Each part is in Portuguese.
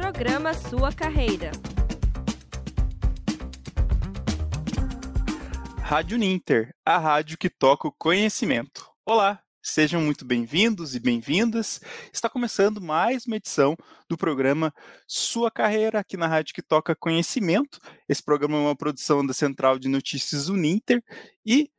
Programa Sua Carreira. Rádio Ninter, a rádio que toca o conhecimento. Olá, sejam muito bem-vindos e bem-vindas. Está começando mais uma edição do programa Sua Carreira, aqui na rádio que toca conhecimento. Esse programa é uma produção da Central de Notícias Uninter e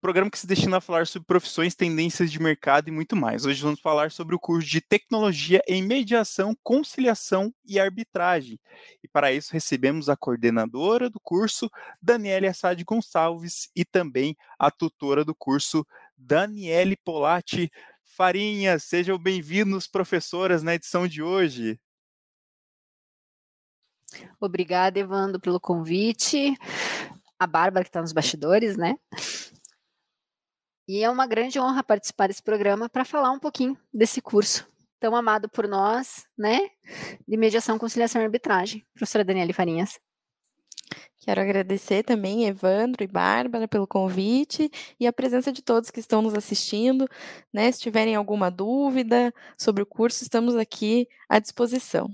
programa que se destina a falar sobre profissões, tendências de mercado e muito mais. Hoje vamos falar sobre o curso de Tecnologia em Mediação, Conciliação e Arbitragem. E para isso recebemos a coordenadora do curso, Daniela Assad Gonçalves, e também a tutora do curso, Daniele Polatti Farinha. Sejam bem-vindos, professoras, na edição de hoje. Obrigada, Evandro, pelo convite. A Bárbara, que está nos bastidores, né? E é uma grande honra participar desse programa para falar um pouquinho desse curso tão amado por nós, né? De mediação, conciliação e arbitragem. Professora Daniela Farinhas. Quero agradecer também Evandro e Bárbara pelo convite e a presença de todos que estão nos assistindo. Né? Se tiverem alguma dúvida sobre o curso, estamos aqui à disposição.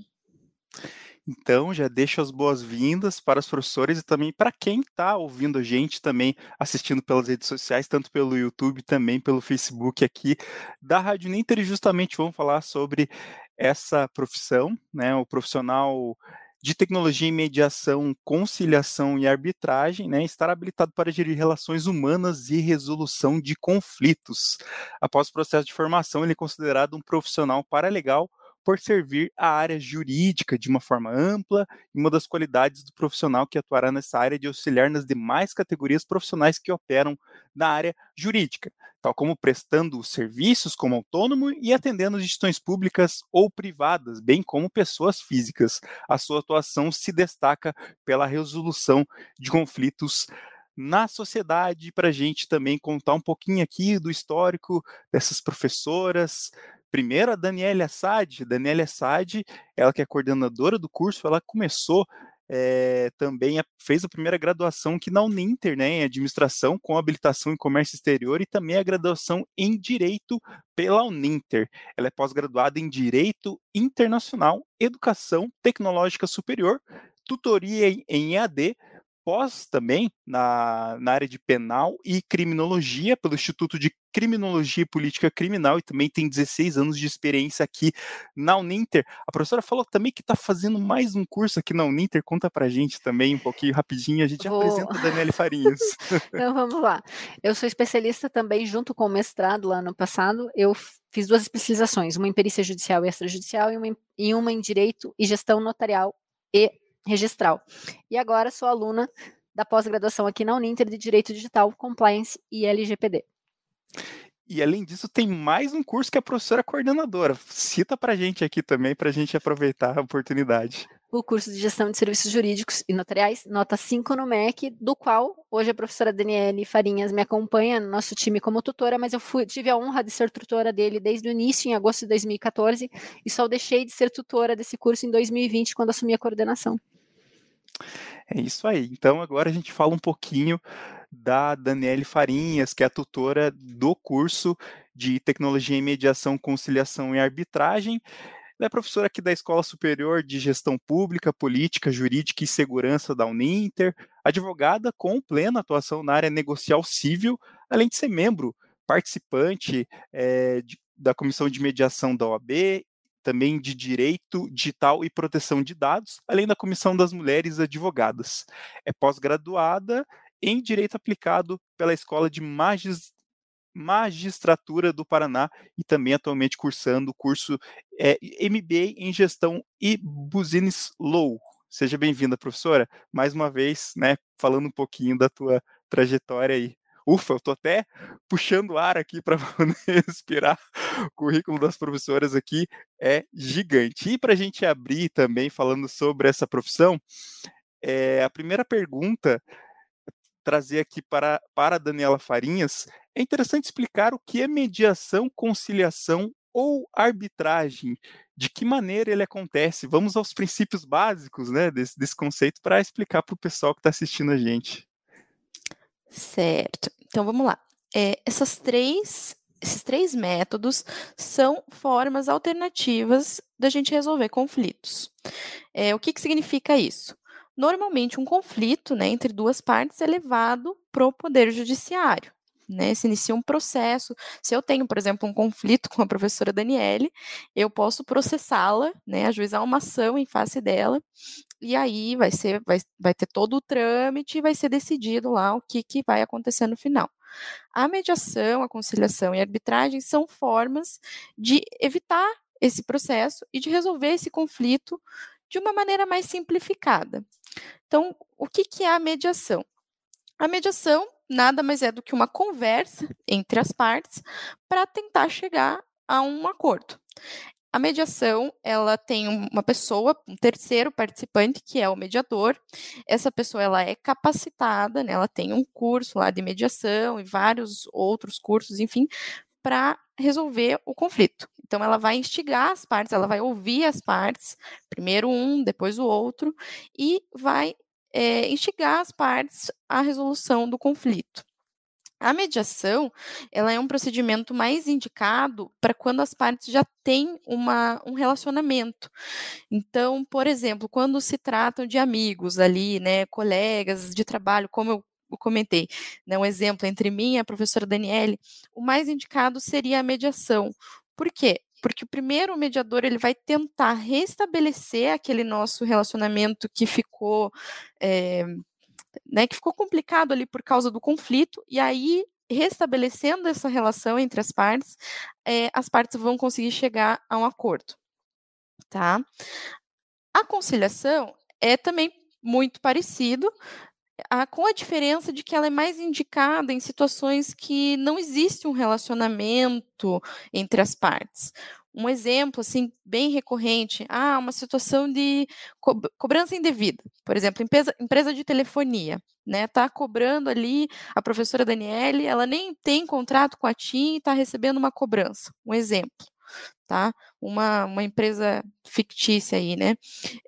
Então, já deixo as boas-vindas para os professores e também para quem está ouvindo a gente também, assistindo pelas redes sociais, tanto pelo YouTube, também pelo Facebook aqui da Rádio Ninter. E justamente vamos falar sobre essa profissão, né, o profissional de tecnologia em mediação, conciliação e arbitragem, né, estar habilitado para gerir relações humanas e resolução de conflitos. Após o processo de formação, ele é considerado um profissional paralegal por servir a área jurídica de uma forma ampla e uma das qualidades do profissional que atuará nessa área de auxiliar nas demais categorias profissionais que operam na área jurídica, tal como prestando serviços como autônomo e atendendo gestões públicas ou privadas, bem como pessoas físicas. A sua atuação se destaca pela resolução de conflitos na sociedade, para a gente também contar um pouquinho aqui do histórico dessas professoras, Primeiro, a Daniela Assad. Daniela Assad, ela que é coordenadora do curso, ela começou é, também a, fez a primeira graduação aqui na Uninter, né, em administração com habilitação em comércio exterior e também a graduação em direito pela Uninter. Ela é pós-graduada em direito internacional, educação tecnológica superior, tutoria em EAD, pós também na, na área de penal e criminologia pelo Instituto de Criminologia e Política Criminal e também tem 16 anos de experiência aqui na Uninter. A professora falou também que está fazendo mais um curso aqui na Uninter. Conta para a gente também um pouquinho rapidinho. A gente Vou... apresenta a Daniele Farinhas. então vamos lá. Eu sou especialista também junto com o mestrado lá no passado. Eu fiz duas especializações, uma em perícia judicial e extrajudicial e uma em, uma em direito e gestão notarial e registral. E agora sou aluna da pós-graduação aqui na Uninter de Direito Digital, Compliance e LGPD. E além disso, tem mais um curso que a professora coordenadora. Cita para a gente aqui também, para a gente aproveitar a oportunidade. O curso de Gestão de Serviços Jurídicos e Notariais, nota 5 no MEC, do qual hoje a professora Daniele Farinhas me acompanha no nosso time como tutora, mas eu fui, tive a honra de ser tutora dele desde o início, em agosto de 2014, e só deixei de ser tutora desse curso em 2020, quando assumi a coordenação. É isso aí. Então agora a gente fala um pouquinho da Daniele Farinhas, que é a tutora do curso de Tecnologia em Mediação, Conciliação e Arbitragem. Ela é professora aqui da Escola Superior de Gestão Pública, Política, Jurídica e Segurança da Uninter, advogada com plena atuação na área negocial civil, além de ser membro participante é, de, da Comissão de Mediação da OAB também de Direito Digital e Proteção de Dados, além da Comissão das Mulheres Advogadas. É pós-graduada em Direito Aplicado pela Escola de Magis Magistratura do Paraná e também atualmente cursando o curso é, MBA em Gestão e Business Law. Seja bem-vinda, professora. Mais uma vez, né, falando um pouquinho da tua trajetória aí. Ufa, eu tô até puxando ar aqui para respirar. O currículo das professoras aqui é gigante. E para a gente abrir também falando sobre essa profissão, é, a primeira pergunta trazer aqui para, para a Daniela Farinhas, é interessante explicar o que é mediação, conciliação ou arbitragem, de que maneira ele acontece. Vamos aos princípios básicos né, desse, desse conceito para explicar para o pessoal que está assistindo a gente. Certo. Então vamos lá. É, essas três esses três métodos são formas alternativas da gente resolver conflitos. É, o que, que significa isso? Normalmente, um conflito né, entre duas partes é levado para o Poder Judiciário. Né, se inicia um processo. Se eu tenho, por exemplo, um conflito com a professora Daniele, eu posso processá-la, né, ajuizar uma ação em face dela, e aí vai ser, vai, vai ter todo o trâmite e vai ser decidido lá o que, que vai acontecer no final. A mediação, a conciliação e a arbitragem são formas de evitar esse processo e de resolver esse conflito de uma maneira mais simplificada. Então, o que, que é a mediação? A mediação nada mais é do que uma conversa entre as partes para tentar chegar a um acordo. A mediação, ela tem uma pessoa, um terceiro participante, que é o mediador. Essa pessoa, ela é capacitada, né? ela tem um curso lá de mediação e vários outros cursos, enfim, para resolver o conflito. Então, ela vai instigar as partes, ela vai ouvir as partes, primeiro um, depois o outro, e vai é, instigar as partes à resolução do conflito. A mediação, ela é um procedimento mais indicado para quando as partes já têm uma, um relacionamento. Então, por exemplo, quando se tratam de amigos ali, né, colegas de trabalho, como eu comentei, né, um exemplo entre mim e a professora Daniele, o mais indicado seria a mediação. Por quê? Porque o primeiro mediador ele vai tentar restabelecer aquele nosso relacionamento que ficou é, né, que ficou complicado ali por causa do conflito, e aí restabelecendo essa relação entre as partes, é, as partes vão conseguir chegar a um acordo, tá? A conciliação é também muito parecido, a, com a diferença de que ela é mais indicada em situações que não existe um relacionamento entre as partes. Um exemplo, assim, bem recorrente, ah, uma situação de co cobrança indevida. Por exemplo, empresa, empresa de telefonia, né, tá cobrando ali a professora Daniele, ela nem tem contrato com a TIM e está recebendo uma cobrança. Um exemplo, tá? Uma, uma empresa fictícia aí, né?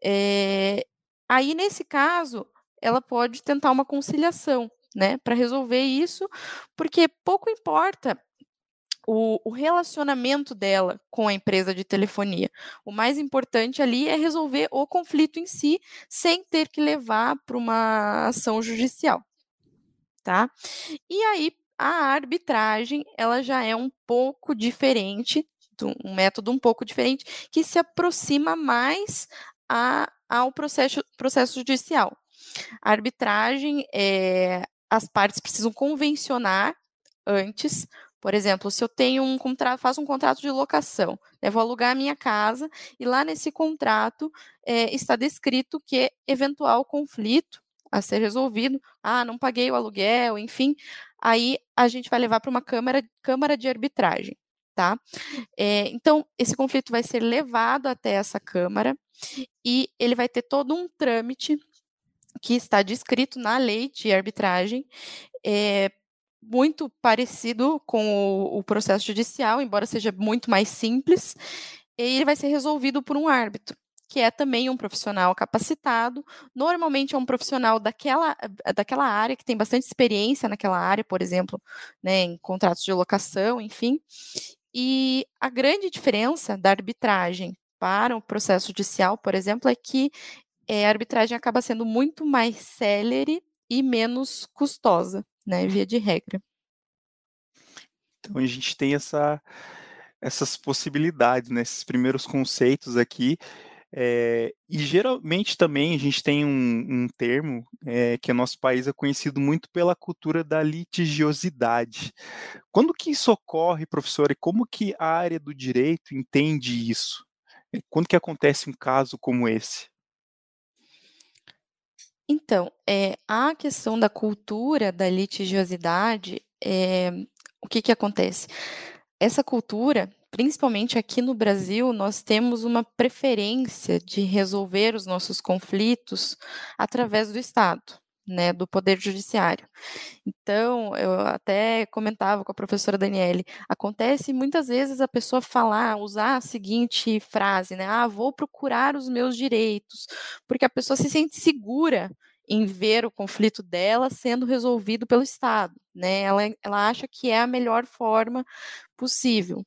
É, aí, nesse caso, ela pode tentar uma conciliação, né, para resolver isso, porque pouco importa o, o, relacionamento dela com a empresa de telefonia. O mais importante ali é resolver o conflito em si, sem ter que levar para uma ação judicial, tá? E aí a arbitragem, ela já é um pouco diferente, um método um pouco diferente, que se aproxima mais a, ao processo, processo judicial. A arbitragem, é, as partes precisam convencionar antes. Por exemplo, se eu tenho um contrato, faço um contrato de locação, né, vou alugar a minha casa e lá nesse contrato é, está descrito que eventual conflito a ser resolvido, ah, não paguei o aluguel, enfim, aí a gente vai levar para uma câmara, câmara de arbitragem, tá? É, então, esse conflito vai ser levado até essa câmara e ele vai ter todo um trâmite que está descrito na lei de arbitragem, é muito parecido com o, o processo judicial, embora seja muito mais simples, e ele vai ser resolvido por um árbitro que é também um profissional capacitado. Normalmente é um profissional daquela, daquela área, que tem bastante experiência naquela área, por exemplo, né, em contratos de locação, enfim. E a grande diferença da arbitragem para o processo judicial, por exemplo, é que é, a arbitragem acaba sendo muito mais célere e menos custosa, né, via de regra. Então a gente tem essa, essas possibilidades, né, esses primeiros conceitos aqui, é, e geralmente também a gente tem um, um termo é, que o nosso país é conhecido muito pela cultura da litigiosidade. Quando que isso ocorre, professor, e como que a área do direito entende isso? Quando que acontece um caso como esse? Então, é, a questão da cultura da litigiosidade, é, o que que acontece? Essa cultura, principalmente aqui no Brasil, nós temos uma preferência de resolver os nossos conflitos através do Estado né, do Poder Judiciário. Então, eu até comentava com a professora Daniele, acontece muitas vezes a pessoa falar, usar a seguinte frase, né, ah, vou procurar os meus direitos, porque a pessoa se sente segura em ver o conflito dela sendo resolvido pelo Estado, né? Ela, ela acha que é a melhor forma possível.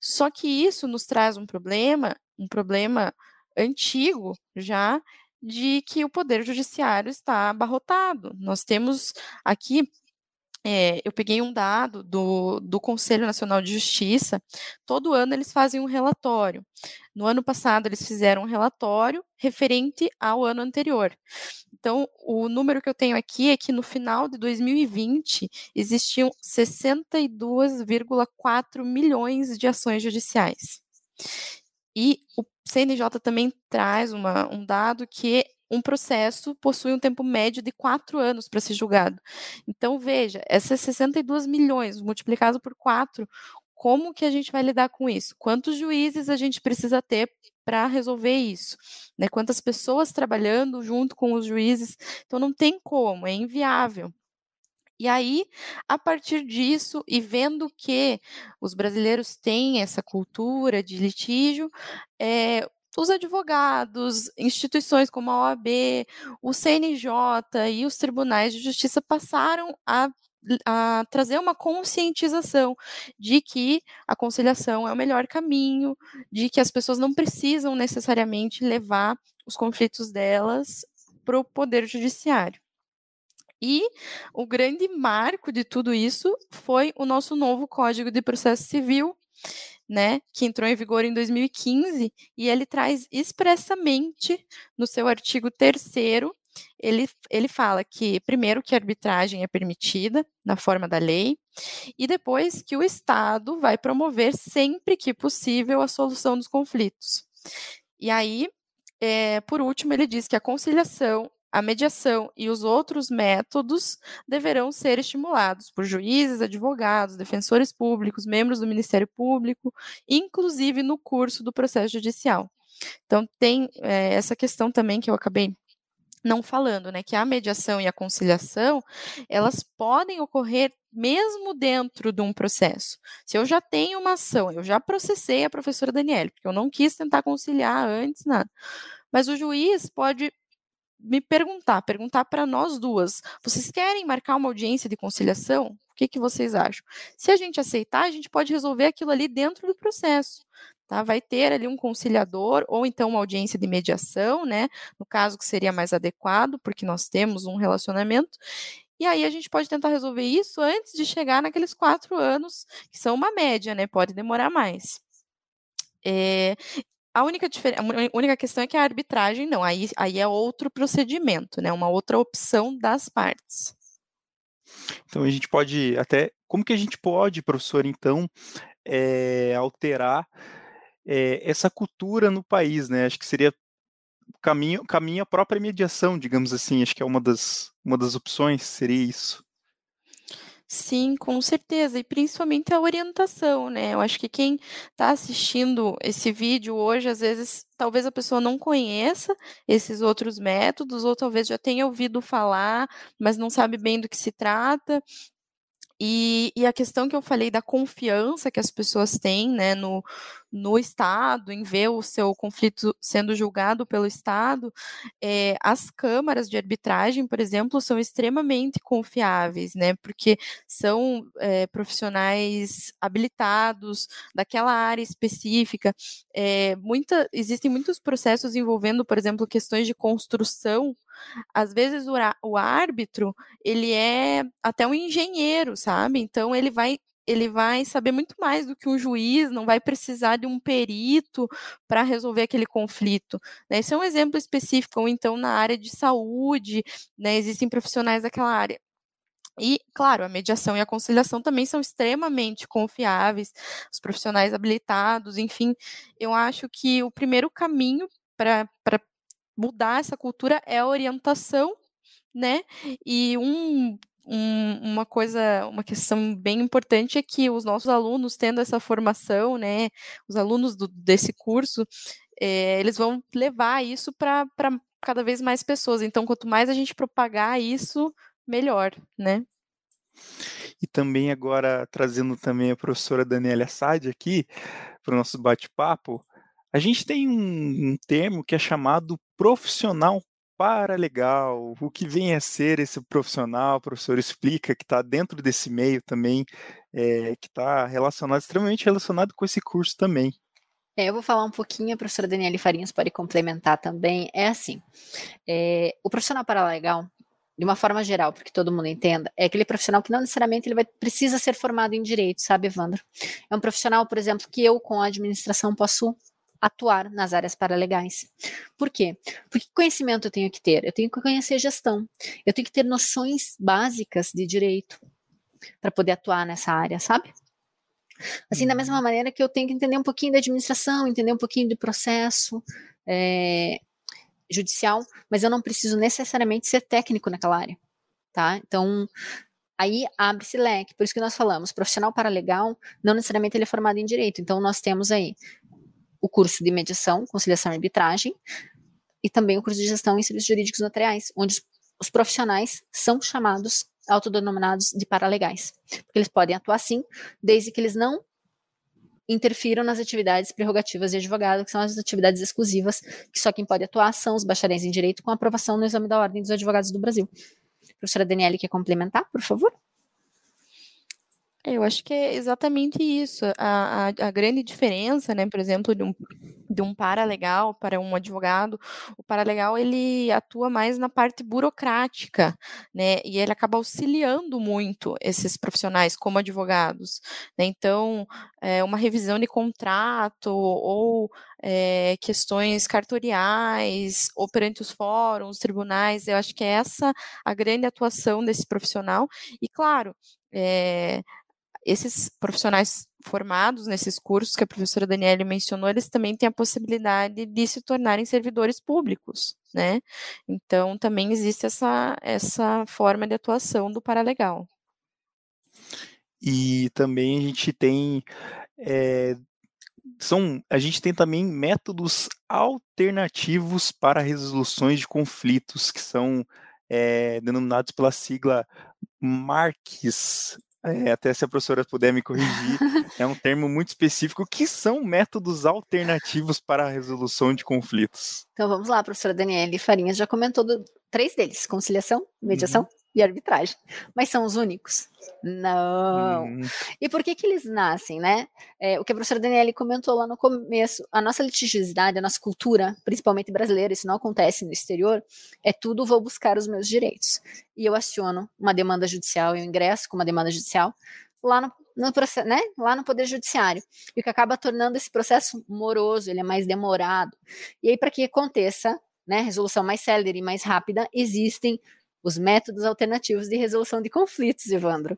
Só que isso nos traz um problema, um problema antigo já, de que o poder judiciário está abarrotado. Nós temos aqui é, eu peguei um dado do, do Conselho Nacional de Justiça. Todo ano eles fazem um relatório. No ano passado, eles fizeram um relatório referente ao ano anterior. Então, o número que eu tenho aqui é que no final de 2020 existiam 62,4 milhões de ações judiciais. E o CNJ também traz uma, um dado que um processo possui um tempo médio de quatro anos para ser julgado. Então, veja, essas 62 milhões multiplicado por quatro, como que a gente vai lidar com isso? Quantos juízes a gente precisa ter para resolver isso? Né? Quantas pessoas trabalhando junto com os juízes? Então, não tem como, é inviável. E aí, a partir disso, e vendo que os brasileiros têm essa cultura de litígio, é, os advogados, instituições como a OAB, o CNJ e os tribunais de justiça passaram a a trazer uma conscientização de que a conciliação é o melhor caminho, de que as pessoas não precisam necessariamente levar os conflitos delas para o poder judiciário. E o grande marco de tudo isso foi o nosso novo Código de Processo Civil, né, que entrou em vigor em 2015, e ele traz expressamente no seu artigo 3 ele, ele fala que, primeiro, que a arbitragem é permitida na forma da lei, e depois que o Estado vai promover sempre que possível a solução dos conflitos. E aí, é, por último, ele diz que a conciliação a mediação e os outros métodos deverão ser estimulados por juízes, advogados, defensores públicos, membros do Ministério Público, inclusive no curso do processo judicial. Então, tem é, essa questão também que eu acabei não falando, né, que a mediação e a conciliação, elas podem ocorrer mesmo dentro de um processo. Se eu já tenho uma ação, eu já processei a professora Daniela, porque eu não quis tentar conciliar antes, nada. Mas o juiz pode me perguntar, perguntar para nós duas: vocês querem marcar uma audiência de conciliação? O que, que vocês acham? Se a gente aceitar, a gente pode resolver aquilo ali dentro do processo. Tá? Vai ter ali um conciliador ou então uma audiência de mediação, né? No caso que seria mais adequado, porque nós temos um relacionamento. E aí a gente pode tentar resolver isso antes de chegar naqueles quatro anos, que são uma média, né? Pode demorar mais. É, a única, a única questão é que a arbitragem não, aí, aí é outro procedimento, né? Uma outra opção das partes. Então a gente pode até. Como que a gente pode, professor, então, é, alterar é, essa cultura no país, né? Acho que seria caminho, caminho a própria mediação, digamos assim. Acho que é uma das, uma das opções, seria isso. Sim, com certeza, e principalmente a orientação, né? Eu acho que quem está assistindo esse vídeo hoje, às vezes, talvez a pessoa não conheça esses outros métodos, ou talvez já tenha ouvido falar, mas não sabe bem do que se trata. E, e, a questão que eu falei da confiança que as pessoas têm né, no, no Estado, em ver o seu conflito sendo julgado pelo Estado, é, as câmaras de arbitragem, por exemplo, são extremamente confiáveis, né, porque são é, profissionais habilitados daquela área específica. É, muita, existem muitos processos envolvendo, por exemplo, questões de construção às vezes o, o árbitro, ele é até um engenheiro, sabe? Então ele vai ele vai saber muito mais do que um juiz, não vai precisar de um perito para resolver aquele conflito. Né? Esse é um exemplo específico, ou então na área de saúde, né? existem profissionais daquela área. E, claro, a mediação e a conciliação também são extremamente confiáveis, os profissionais habilitados, enfim, eu acho que o primeiro caminho para mudar essa cultura é a orientação, né? E um, um, uma coisa, uma questão bem importante é que os nossos alunos, tendo essa formação, né? Os alunos do, desse curso, é, eles vão levar isso para cada vez mais pessoas. Então, quanto mais a gente propagar isso, melhor, né? E também agora trazendo também a professora Daniela Assad aqui para o nosso bate-papo, a gente tem um, um termo que é chamado profissional paralegal, o que vem a ser esse profissional, o professor explica que está dentro desse meio também, é, que está relacionado, extremamente relacionado com esse curso também. É, eu vou falar um pouquinho, a professora Daniela Farinhas pode complementar também. É assim, é, o profissional paralegal, de uma forma geral, para que todo mundo entenda, é aquele profissional que não necessariamente ele vai, precisa ser formado em direito, sabe, Evandro? É um profissional, por exemplo, que eu, com a administração, posso atuar nas áreas paralegais. Por quê? Porque conhecimento eu tenho que ter? Eu tenho que conhecer gestão, eu tenho que ter noções básicas de direito para poder atuar nessa área, sabe? Assim, da mesma uhum. maneira que eu tenho que entender um pouquinho da administração, entender um pouquinho do processo, é, judicial, mas eu não preciso necessariamente ser técnico naquela área, tá? Então, aí abre-se leque, por isso que nós falamos, profissional paralegal, não necessariamente ele é formado em direito, então nós temos aí o curso de mediação, conciliação e arbitragem, e também o curso de gestão em serviços jurídicos notariais, onde os, profissionais são chamados, autodenominados de paralegais, porque eles podem atuar sim, desde que eles não interfiram nas atividades prerrogativas de advogado, que são as atividades exclusivas, que só quem pode atuar são os bacharéis em direito com aprovação no exame da Ordem dos Advogados do Brasil. professora Daniele quer complementar, por favor? Eu acho que é exatamente isso. A, a, a, grande diferença, né, por exemplo, de um, de um paralegal para um advogado, o paralegal ele atua mais na parte burocrática, né, e ele acaba auxiliando muito esses profissionais como advogados. Né? Então, é, uma revisão de contrato ou é, questões cartoriais ou perante os fóruns, tribunais, eu acho que é essa a grande atuação desse profissional. E, claro, é, esses profissionais formados nesses cursos que a professora Daniele mencionou, eles também têm a possibilidade de se tornarem servidores públicos, né? Então, também existe essa, essa forma de atuação do paralegal. E também a gente tem é, são, a gente tem também métodos alternativos para resoluções de conflitos, que são é, denominados pela sigla MARCs, é, até se a professora puder me corrigir, é um termo muito específico, que são métodos alternativos para a resolução de conflitos. Então vamos lá, professora Daniele Farinhas já comentou do, três deles: conciliação, mediação uhum e arbitragem. Mas são os únicos? Não. Hum. E por que que eles nascem, né? É, o que a professora Daniele comentou lá no começo, a nossa litigiosidade, a nossa cultura, principalmente brasileira, isso não acontece no exterior, é tudo vou buscar os meus direitos. E eu aciono uma demanda judicial, eu ingresso com uma demanda judicial lá no, no processo, né? Lá no Poder Judiciário. E o que acaba tornando esse processo moroso, ele é mais demorado. E aí, para que aconteça né, resolução mais célere e mais rápida, existem os métodos alternativos de resolução de conflitos, Evandro.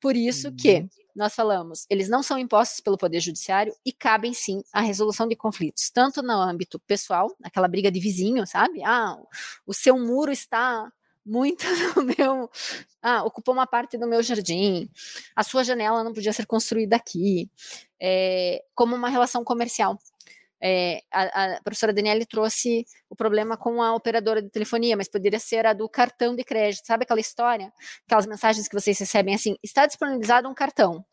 Por isso que uhum. nós falamos, eles não são impostos pelo Poder Judiciário e cabem sim à resolução de conflitos, tanto no âmbito pessoal, aquela briga de vizinho, sabe? Ah, o seu muro está muito no meu. Ah, ocupou uma parte do meu jardim, a sua janela não podia ser construída aqui, é, como uma relação comercial. É, a, a, professora Daniele trouxe o problema com a operadora de telefonia, mas poderia ser a do cartão de crédito. Sabe aquela história? Aquelas mensagens que vocês recebem assim: está disponibilizado um cartão.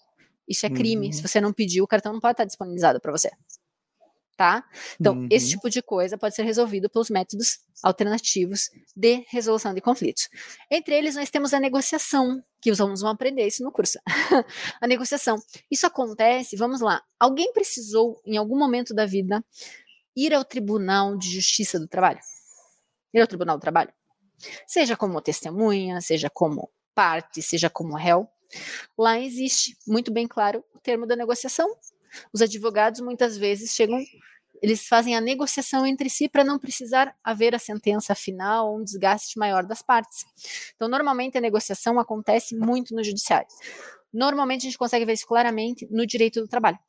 Isso é crime. Uhum. Se você não pediu, o cartão não pode estar disponibilizado para você tá? Então, uhum. esse tipo de coisa pode ser resolvido pelos métodos alternativos de resolução de conflitos. Entre eles, nós temos a negociação, que os alunos vão aprender isso no curso. a negociação. Isso acontece, vamos lá, alguém precisou, em algum momento da vida, ir ao Tribunal de Justiça do Trabalho? Ir ao Tribunal do Trabalho? Seja como testemunha, seja como parte, seja como réu. Lá existe, muito bem claro, o termo da negociação, os advogados muitas vezes chegam, eles fazem a negociação entre si para não precisar haver a sentença final ou um desgaste maior das partes. Então, normalmente a negociação acontece muito no judiciário. Normalmente a gente consegue ver isso claramente no direito do trabalho.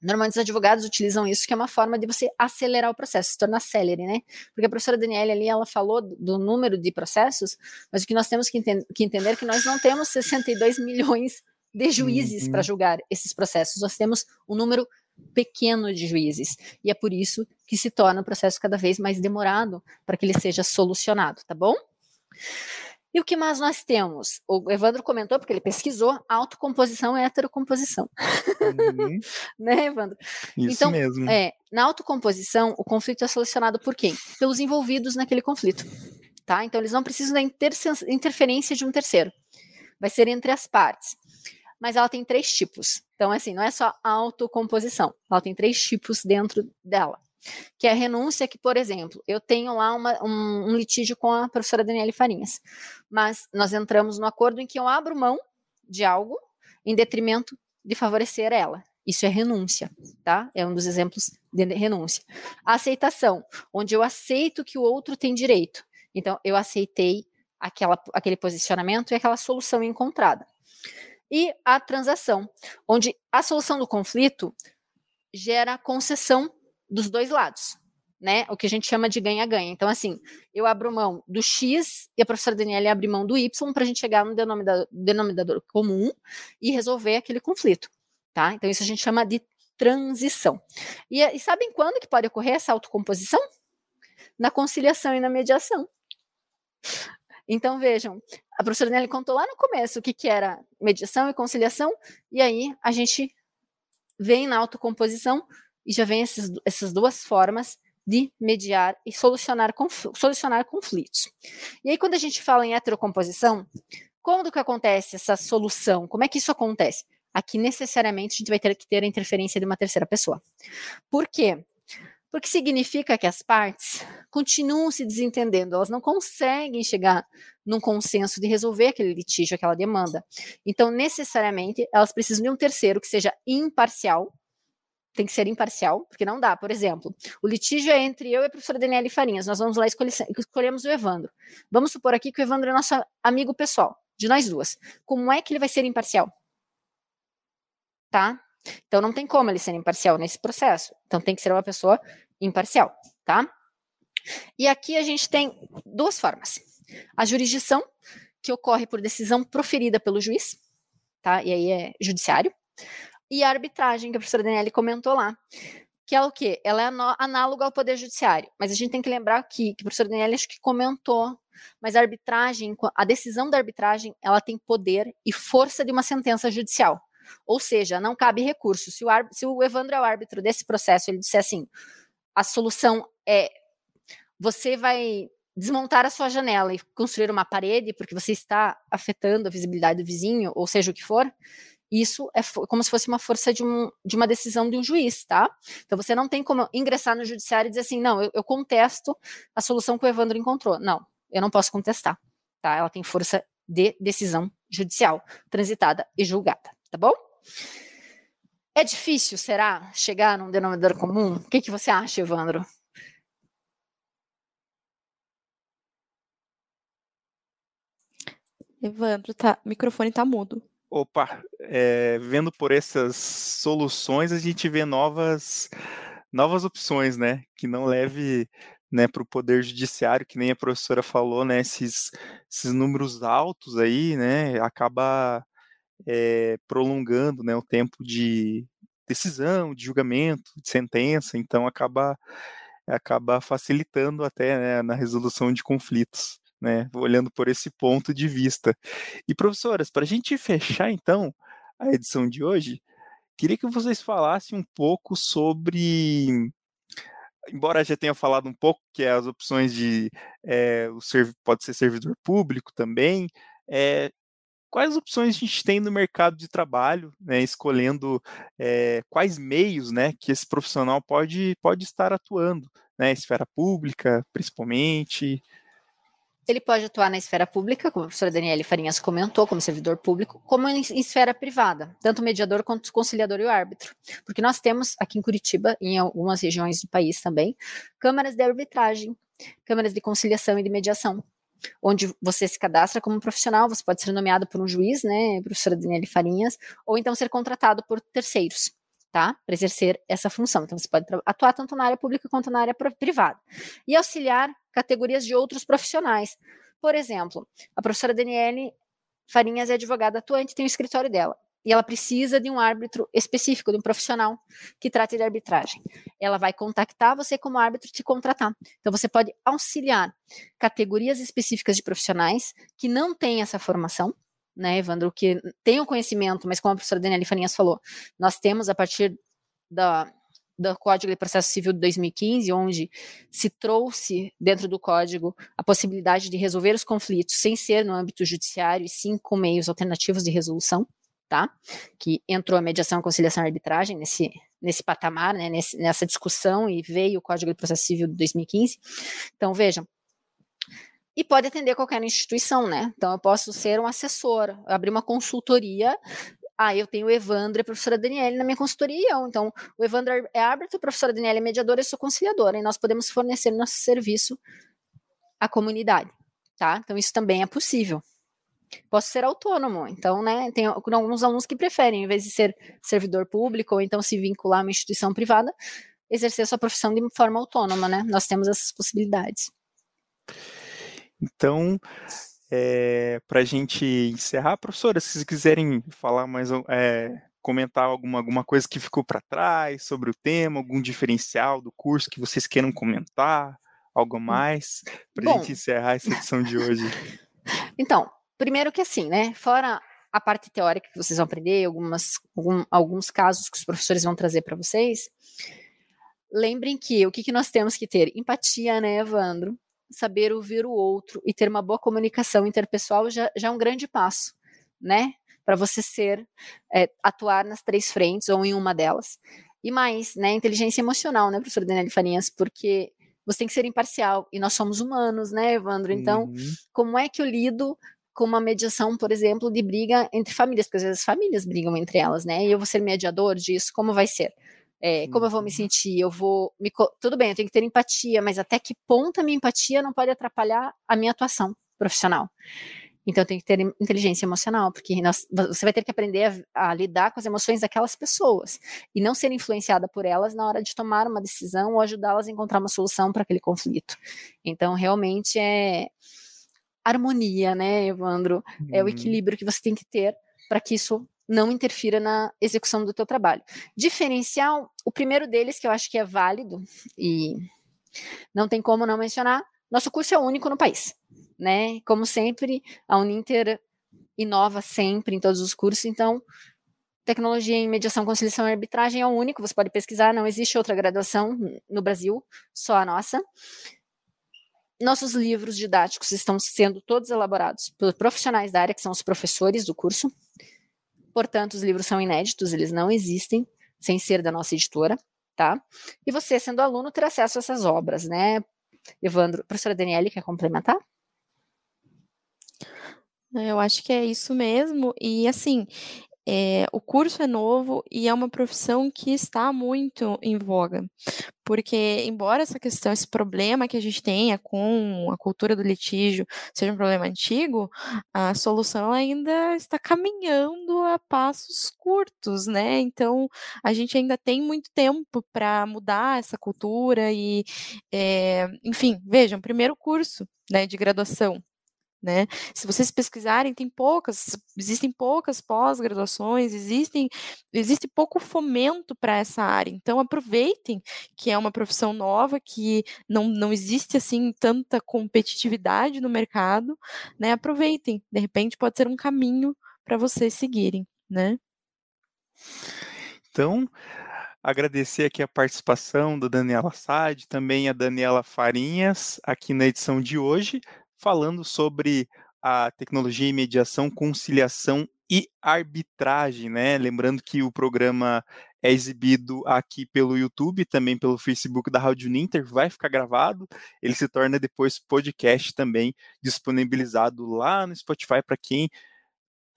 Normalmente os advogados utilizam isso, que é uma forma de você acelerar o processo, se tornar célere, né? Porque a professora Daniela ali, ela falou do número de processos, mas o que nós temos que, que entender é que nós não temos 62 milhões de juízes uhum. para julgar esses processos. Nós temos um número pequeno de juízes. E é por isso que se torna o processo cada vez mais demorado para que ele seja solucionado, tá bom? E o que mais nós temos? O Evandro comentou, porque ele pesquisou, autocomposição e heterocomposição. Uhum. né, Evandro? Isso então, mesmo. É, na autocomposição, o conflito é solucionado por quem? Pelos envolvidos naquele conflito. Tá? Então, eles não precisam da inter interferência de um terceiro. Vai ser entre as partes. Mas ela tem três tipos. Então, assim, não é só autocomposição. Ela tem três tipos dentro dela que é a renúncia que, por exemplo, eu tenho lá uma, um, um, litígio com a professora Daniele Farinhas, mas nós entramos no acordo em que eu abro mão de algo em detrimento de favorecer ela. Isso é renúncia, tá? É um dos exemplos de renúncia. Aceitação, onde eu aceito que o outro tem direito. Então, eu aceitei aquela, aquele posicionamento e aquela solução encontrada. E a transação, onde a solução do conflito gera concessão dos dois lados, né? O que a gente chama de ganha-ganha. Então, assim, eu abro mão do X e a professora Daniela abre mão do Y para a gente chegar no denominador, denominador comum e resolver aquele conflito, tá? Então, isso a gente chama de transição. E, e sabem quando que pode ocorrer essa autocomposição? Na conciliação e na mediação. Então, vejam, a professora Nelly contou lá no começo o que, que era mediação e conciliação, e aí a gente vem na autocomposição e já vem esses, essas duas formas de mediar e solucionar, solucionar conflitos. E aí, quando a gente fala em heterocomposição, quando que acontece essa solução? Como é que isso acontece? Aqui, necessariamente, a gente vai ter que ter a interferência de uma terceira pessoa. Por quê? Porque significa que as partes continuam se desentendendo, elas não conseguem chegar num consenso de resolver aquele litígio, aquela demanda. Então, necessariamente, elas precisam de um terceiro que seja imparcial, tem que ser imparcial, porque não dá. Por exemplo, o litígio é entre eu e a professora Daniele Farinhas. Nós vamos lá escolher, escolhemos o Evandro. Vamos supor aqui que o Evandro é nosso amigo pessoal, de nós duas. Como é que ele vai ser imparcial? Tá? Então não tem como ele ser imparcial nesse processo. Então tem que ser uma pessoa imparcial, tá? E aqui a gente tem duas formas. A jurisdição, que ocorre por decisão proferida pelo juiz, tá? E aí é judiciário e a arbitragem, que a professora Daniele comentou lá. Que é o quê? Ela é análoga ao Poder Judiciário. Mas a gente tem que lembrar aqui, que a professora Daniele acho que comentou, mas a arbitragem, a decisão da arbitragem, ela tem poder e força de uma sentença judicial. Ou seja, não cabe recurso. Se o, se o Evandro é o árbitro desse processo, ele disser assim, a solução é você vai desmontar a sua janela e construir uma parede porque você está afetando a visibilidade do vizinho, ou seja o que for, isso é como se fosse uma força de, um, de, uma decisão de um juiz, tá? Então você não tem como ingressar no judiciário e dizer assim, não, eu, eu contesto a solução que o Evandro encontrou. Não, eu não posso contestar, tá? Ela tem força de decisão judicial, transitada e julgada, tá bom? É difícil, será, chegar num denominador comum? O que, que você acha, Evandro? Evandro, tá, o microfone tá mudo. Opa, é, vendo por essas soluções, a gente vê novas, novas opções, né? Que não leve né, para o poder judiciário, que nem a professora falou, né? Esses, esses números altos aí, né? Acaba é, prolongando né, o tempo de decisão, de julgamento, de sentença, então acaba, acaba facilitando até né, na resolução de conflitos né? Olhando por esse ponto de vista. E professoras, para a gente fechar então a edição de hoje, queria que vocês falassem um pouco sobre embora já tenha falado um pouco que as opções de é, o serv pode ser servidor público também, é, quais opções a gente tem no mercado de trabalho, né, escolhendo é, quais meios, né, que esse profissional pode pode estar atuando, né, esfera pública, principalmente. Ele pode atuar na esfera pública, como a professora Daniele Farinhas comentou, como servidor público, como em, esfera privada, tanto o mediador quanto o conciliador e o árbitro. Porque nós temos aqui em Curitiba, em algumas regiões do país também, câmaras de arbitragem, câmaras de conciliação e de mediação, onde você se cadastra como profissional, você pode ser nomeado por um juiz, né, professora Daniele Farinhas, ou então ser contratado por terceiros tá? Para exercer essa função. Então, você pode atuar tanto na área pública quanto na área privada. E auxiliar categorias de outros profissionais. Por exemplo, a professora Daniele Farinhas é advogada atuante, tem o escritório dela. E ela precisa de um árbitro específico, de um profissional que trate de arbitragem. Ela vai contactar você como árbitro te contratar. Então você pode auxiliar categorias específicas de profissionais que não têm essa formação, né, Evandro, que tem o conhecimento, mas como a professora Daniela Farinhas falou, nós temos a partir da, do Código de Processo Civil de 2015, onde se trouxe dentro do código a possibilidade de resolver os conflitos sem ser no âmbito judiciário e sim com meios alternativos de resolução, tá? Que entrou a mediação, conciliação e arbitragem nesse nesse patamar, né, nesse, nessa discussão e veio o Código de Processo Civil de 2015. Então, vejam, e pode atender qualquer instituição, né? Então, eu posso ser um assessor, abrir uma consultoria ah, eu tenho o Evandro e a professora Daniela na minha consultoria eu. Então, o Evandro é árbitro, a professora Daniela é mediadora, eu sou conciliadora. E nós podemos fornecer nosso serviço à comunidade, tá? Então, isso também é possível. Posso ser autônomo, então, né, tem alguns alunos que preferem, em vez de ser servidor público ou então se vincular a uma instituição privada, exercer a sua profissão de forma autônoma, né? Nós temos essas possibilidades. Então, é, para a gente encerrar, professora, se vocês quiserem falar mais, é, comentar alguma, alguma coisa que ficou para trás sobre o tema, algum diferencial do curso que vocês queiram comentar, algo hum. mais, para a gente encerrar essa edição de hoje. Então, primeiro que assim, né, fora a parte teórica que vocês vão aprender, algumas, algum, alguns casos que os professores vão trazer para vocês, lembrem que o que, que nós temos que ter? Empatia, né, Evandro? saber ouvir o outro e ter uma boa comunicação interpessoal já, já é um grande passo, né? Para você ser, é, atuar nas três frentes ou em uma delas. E mais, né? Inteligência emocional, né, professor Daniel Farinhas? Porque você tem que ser imparcial e nós somos humanos, né, Evandro? Então, uhum. como é que eu lido com uma mediação, por exemplo, de briga entre famílias? Porque às vezes as famílias brigam entre elas, né? E eu vou ser mediador disso, como vai ser? É, como eu vou me uhum. sentir? Eu vou me. Tudo bem, eu tenho que ter empatia, mas até que ponto a minha empatia não pode atrapalhar a minha atuação profissional? Então, tenho que ter inteligência emocional, porque nós, você vai ter que aprender a, a, lidar com as emoções daquelas pessoas e não ser influenciada por elas na hora de tomar uma decisão ou ajudá-las a encontrar uma solução para aquele conflito. Então, realmente é harmonia, né, Evandro? É o uhum. equilíbrio que você tem que ter para que isso não interfira na execução do teu trabalho. Diferencial, o primeiro deles que eu acho que é válido e não tem como não mencionar, nosso curso é único no país, né? Como sempre, a Uninter inova sempre em todos os cursos, então tecnologia em mediação, conciliação e arbitragem é o único, você pode pesquisar, não existe outra graduação no Brasil, só a nossa. Nossos livros didáticos estão sendo todos elaborados por profissionais da área, que são os professores do curso. Portanto, os livros são inéditos, eles não existem sem ser da nossa editora, tá? E você, sendo aluno, ter acesso a essas obras, né? Evandro, professora Daniele, quer complementar? Eu acho que é isso mesmo. E assim, é, o curso é novo e é uma profissão que está muito em voga, porque, embora essa questão, esse problema que a gente tenha com a cultura do litígio seja um problema antigo, a solução ainda está caminhando a passos curtos, né? Então, a gente ainda tem muito tempo para mudar essa cultura e, é, enfim, vejam, primeiro curso né, de graduação né? Se vocês pesquisarem, tem poucas, existem poucas pós-graduações, existem, existe pouco fomento para essa área. Então aproveitem que é uma profissão nova, que não, não existe assim tanta competitividade no mercado, né? Aproveitem, de repente pode ser um caminho para vocês seguirem, né? Então, agradecer aqui a participação da Daniela Sade, também a Daniela Farinhas, aqui na edição de hoje falando sobre a tecnologia e mediação, conciliação e arbitragem, né? Lembrando que o programa é exibido aqui pelo YouTube, também pelo Facebook da Rádio Ninter, vai ficar gravado, ele se torna depois podcast também disponibilizado lá no Spotify para quem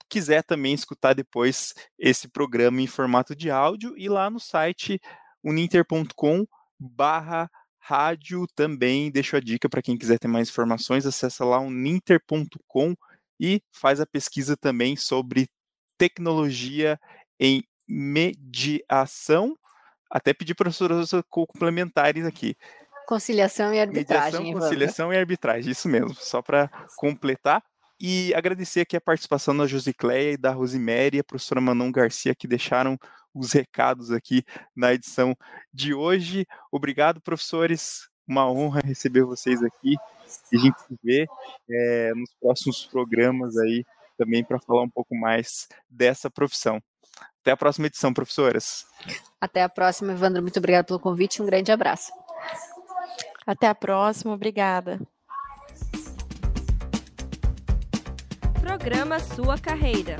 quiser também escutar depois esse programa em formato de áudio e lá no site uninter.com barra rádio também. Deixo a dica para quem quiser ter mais informações, acessa lá o ninter.com e faz a pesquisa também sobre tecnologia em mediação. Até pedir para os complementares aqui. Conciliação e arbitragem. Mediação, conciliação e arbitragem, isso mesmo, só para completar. e agradecer aqui a participação da Josicléia e da Rosemary e a professora Manon Garcia que deixaram os recados aqui na edição de hoje. Obrigado, professores. Uma honra receber vocês aqui. E a gente se vê é, nos próximos programas aí também para falar um pouco mais dessa profissão. Até a próxima edição, professoras. Até a próxima, Evandro. Muito obrigada pelo convite. Um grande abraço. Até a próxima. Obrigada. Programa Sua Carreira.